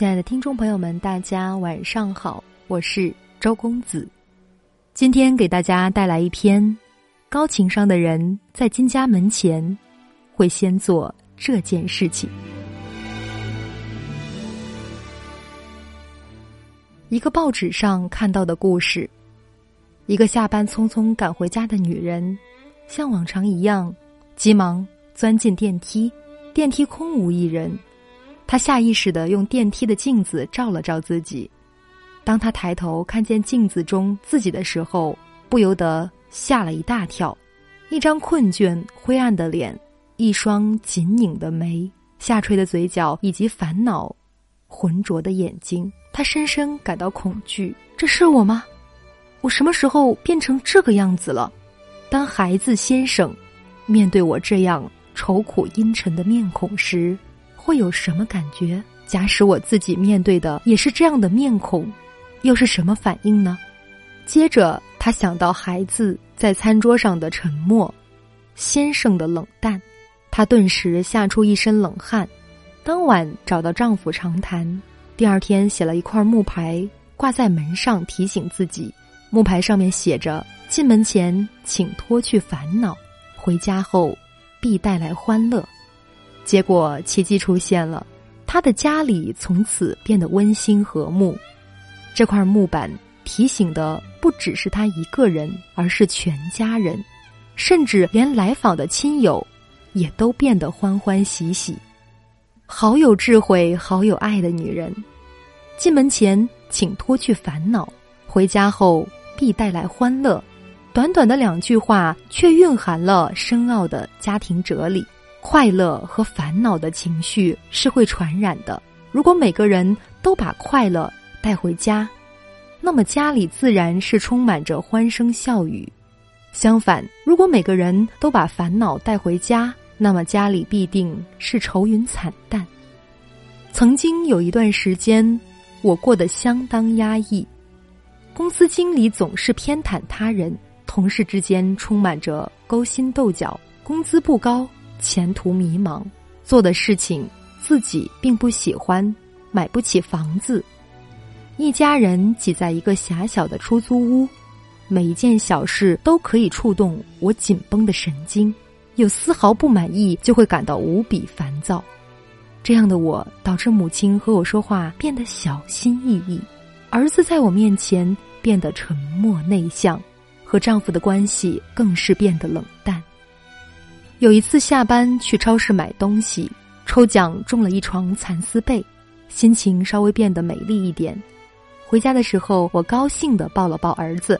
亲爱的听众朋友们，大家晚上好，我是周公子。今天给大家带来一篇：高情商的人在进家门前会先做这件事情。一个报纸上看到的故事：一个下班匆匆赶回家的女人，像往常一样，急忙钻进电梯，电梯空无一人。他下意识的用电梯的镜子照了照自己，当他抬头看见镜子中自己的时候，不由得吓了一大跳。一张困倦、灰暗的脸，一双紧拧的眉，下垂的嘴角，以及烦恼、浑浊的眼睛，他深深感到恐惧。这是我吗？我什么时候变成这个样子了？当孩子先生面对我这样愁苦阴沉的面孔时。会有什么感觉？假使我自己面对的也是这样的面孔，又是什么反应呢？接着，他想到孩子在餐桌上的沉默，先生的冷淡，他顿时吓出一身冷汗。当晚找到丈夫长谈，第二天写了一块木牌挂在门上，提醒自己。木牌上面写着：“进门前请脱去烦恼，回家后必带来欢乐。”结果奇迹出现了，他的家里从此变得温馨和睦。这块木板提醒的不只是他一个人，而是全家人，甚至连来访的亲友也都变得欢欢喜喜。好有智慧、好有爱的女人。进门前请脱去烦恼，回家后必带来欢乐。短短的两句话，却蕴含了深奥的家庭哲理。快乐和烦恼的情绪是会传染的。如果每个人都把快乐带回家，那么家里自然是充满着欢声笑语。相反，如果每个人都把烦恼带回家，那么家里必定是愁云惨淡。曾经有一段时间，我过得相当压抑。公司经理总是偏袒他人，同事之间充满着勾心斗角，工资不高。前途迷茫，做的事情自己并不喜欢，买不起房子，一家人挤在一个狭小的出租屋，每一件小事都可以触动我紧绷的神经，有丝毫不满意就会感到无比烦躁。这样的我导致母亲和我说话变得小心翼翼，儿子在我面前变得沉默内向，和丈夫的关系更是变得冷淡。有一次下班去超市买东西，抽奖中了一床蚕丝被，心情稍微变得美丽一点。回家的时候，我高兴的抱了抱儿子，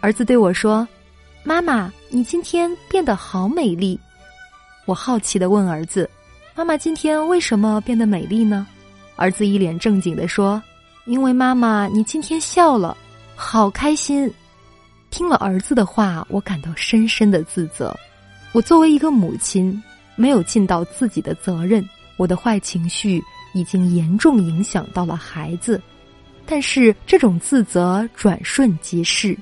儿子对我说：“妈妈，你今天变得好美丽。”我好奇的问儿子：“妈妈今天为什么变得美丽呢？”儿子一脸正经的说：“因为妈妈你今天笑了，好开心。”听了儿子的话，我感到深深的自责。我作为一个母亲，没有尽到自己的责任，我的坏情绪已经严重影响到了孩子。但是这种自责转瞬即逝。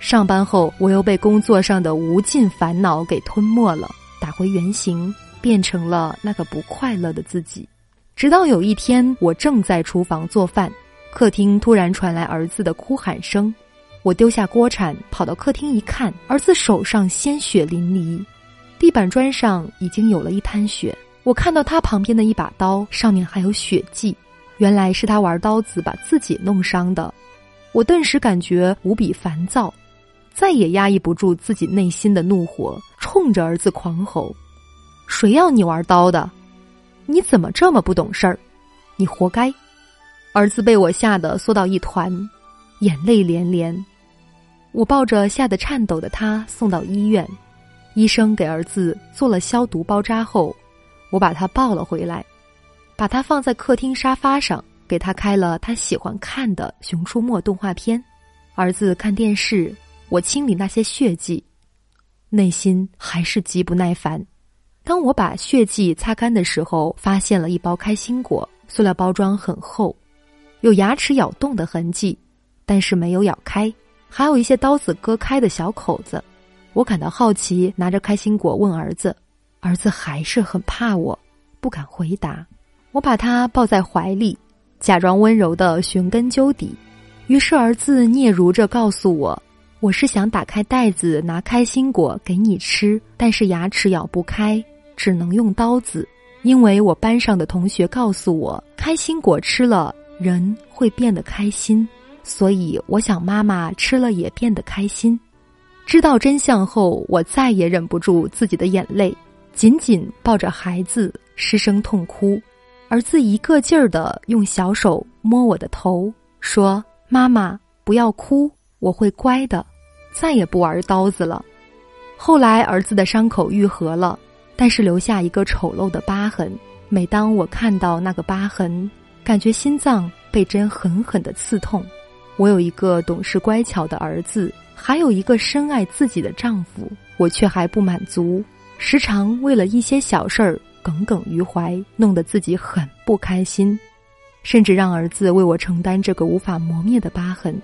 上班后，我又被工作上的无尽烦恼给吞没了，打回原形，变成了那个不快乐的自己。直到有一天，我正在厨房做饭，客厅突然传来儿子的哭喊声，我丢下锅铲，跑到客厅一看，儿子手上鲜血淋漓。地板砖上已经有了一滩血，我看到他旁边的一把刀上面还有血迹，原来是他玩刀子把自己弄伤的。我顿时感觉无比烦躁，再也压抑不住自己内心的怒火，冲着儿子狂吼：“谁要你玩刀的？你怎么这么不懂事儿？你活该！”儿子被我吓得缩到一团，眼泪连连。我抱着吓得颤抖的他送到医院。医生给儿子做了消毒包扎后，我把他抱了回来，把他放在客厅沙发上，给他开了他喜欢看的《熊出没》动画片。儿子看电视，我清理那些血迹，内心还是极不耐烦。当我把血迹擦干的时候，发现了一包开心果，塑料包装很厚，有牙齿咬动的痕迹，但是没有咬开，还有一些刀子割开的小口子。我感到好奇，拿着开心果问儿子，儿子还是很怕我，不敢回答。我把他抱在怀里，假装温柔的寻根究底。于是儿子嗫嚅着告诉我：“我是想打开袋子拿开心果给你吃，但是牙齿咬不开，只能用刀子。因为我班上的同学告诉我，开心果吃了人会变得开心，所以我想妈妈吃了也变得开心。”知道真相后，我再也忍不住自己的眼泪，紧紧抱着孩子失声痛哭。儿子一个劲儿的用小手摸我的头，说。妈妈，不要哭，我会乖的，再也不玩刀子了。后来儿子的伤口愈合了，但是留下一个丑陋的疤痕。每当我看到那个疤痕，感觉心脏被针狠狠的刺痛。我有一个懂事乖巧的儿子，还有一个深爱自己的丈夫，我却还不满足，时常为了一些小事儿耿耿于怀，弄得自己很不开心。甚至让儿子为我承担这个无法磨灭的疤痕，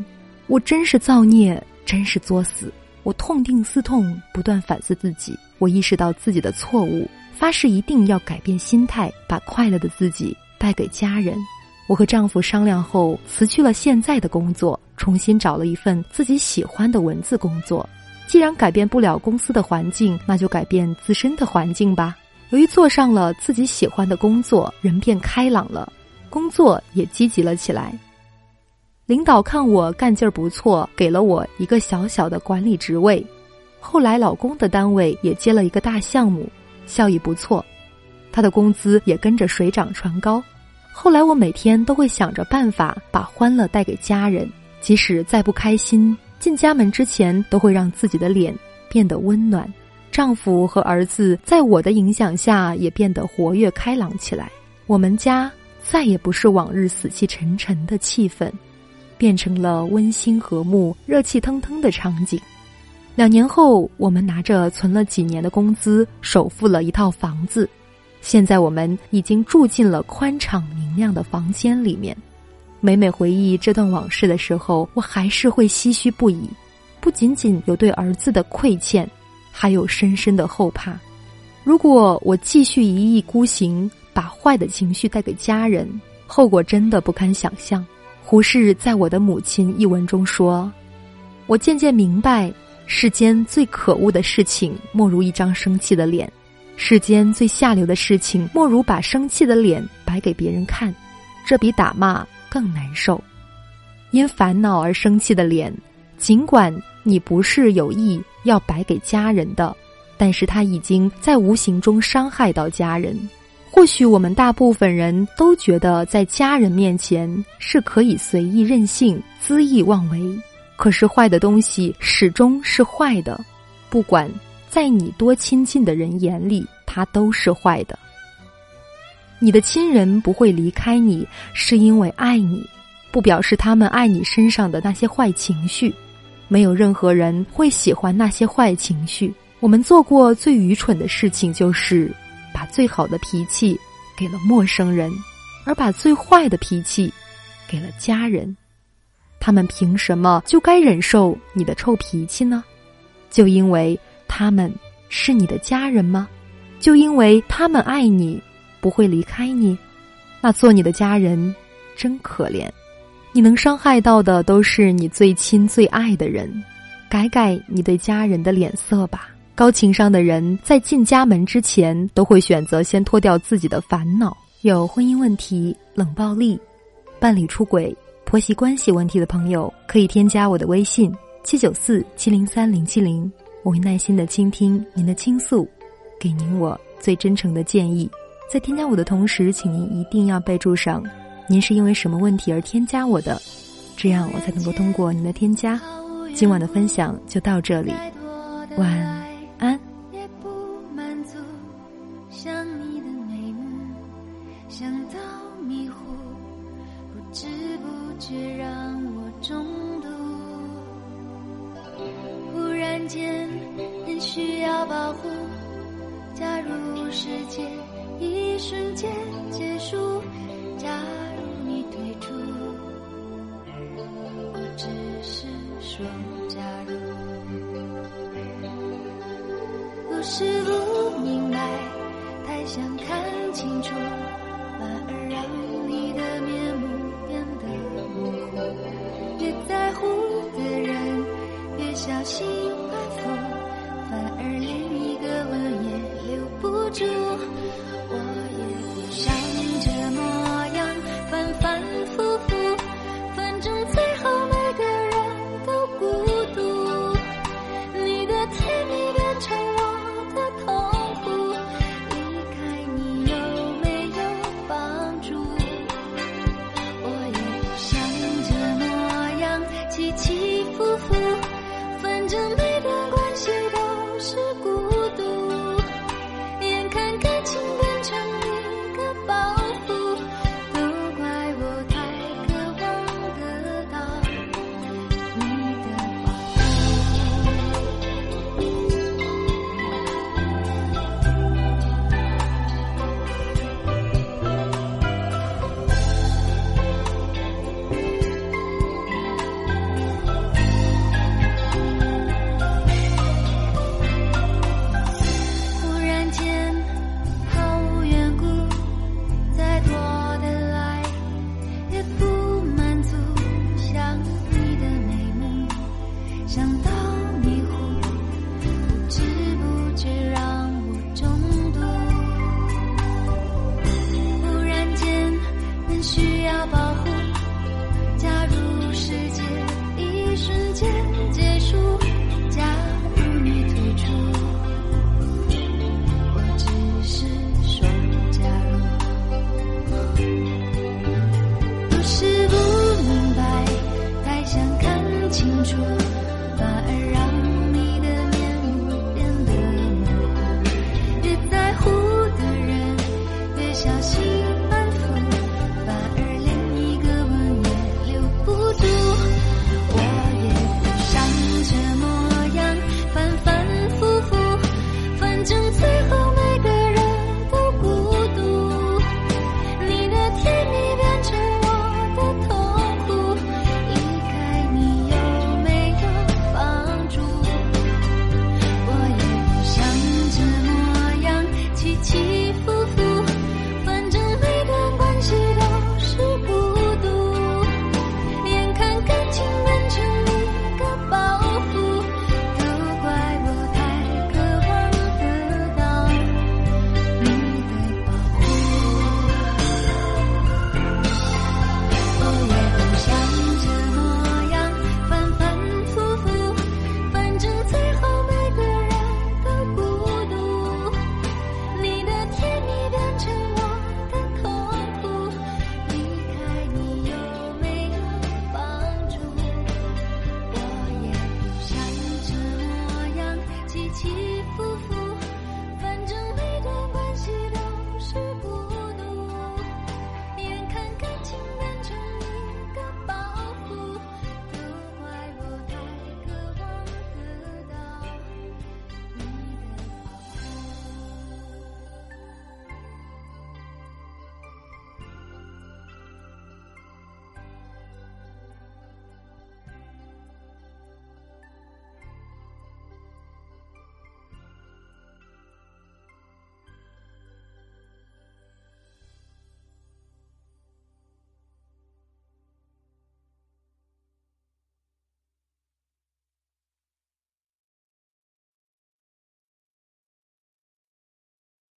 我真是造孽，真是作死！我痛定思痛，不断反思自己。我意识到自己的错误，发誓一定要改变心态，把快乐的自己带给家人。我和丈夫商量后，辞去了现在的工作，重新找了一份自己喜欢的文字工作。既然改变不了公司的环境，那就改变自身的环境吧。由于做上了自己喜欢的工作，人变开朗了。工作也积极了起来。领导看我干劲儿不错，给了我一个小小的管理职位。后来老公的单位也接了一个大项目，效益不错，他的工资也跟着水涨船高。后来我每天都会想着办法把欢乐带给家人，即使再不开心，进家门之前都会让自己的脸变得温暖。丈夫和儿子在我的影响下也变得活跃开朗起来。我们家。再也不是往日死气沉沉的气氛，变成了温馨和睦、热气腾腾的场景。两年后，我们拿着存了几年的工资，首付了一套房子。现在我们已经住进了宽敞明亮的房间里面。每每回忆这段往事的时候，我还是会唏嘘不已。不仅仅有对儿子的愧欠，还有深深的后怕。如果我继续一意孤行，把坏的情绪带给家人，后果真的不堪想象。胡适在我的母亲一文中说：“我渐渐明白，世间最可恶的事情，莫如一张生气的脸；世间最下流的事情，莫如把生气的脸摆给别人看，这比打骂更难受。因烦恼而生气的脸，尽管你不是有意要摆给家人的，但是他已经在无形中伤害到家人。”或许我们大部分人都觉得，在家人面前是可以随意任性、恣意妄为。可是坏的东西始终是坏的，不管在你多亲近的人眼里，他都是坏的。你的亲人不会离开你，是因为爱你，不表示他们爱你身上的那些坏情绪。没有任何人会喜欢那些坏情绪。我们做过最愚蠢的事情就是。把最好的脾气给了陌生人，而把最坏的脾气给了家人，他们凭什么就该忍受你的臭脾气呢？就因为他们是你的家人吗？就因为他们爱你，不会离开你？那做你的家人真可怜，你能伤害到的都是你最亲最爱的人，改改你对家人的脸色吧。高情商的人在进家门之前，都会选择先脱掉自己的烦恼。有婚姻问题、冷暴力、伴侣出轨、婆媳关系问题的朋友，可以添加我的微信七九四七零三零七零，我会耐心的倾听您的倾诉，给您我最真诚的建议。在添加我的同时，请您一定要备注上您是因为什么问题而添加我的，这样我才能够通过您的添加。今晚的分享就到这里，晚安。保护。假如世界一瞬间结束，假如你退出，我只是说假如。不是不明白，太想看清楚，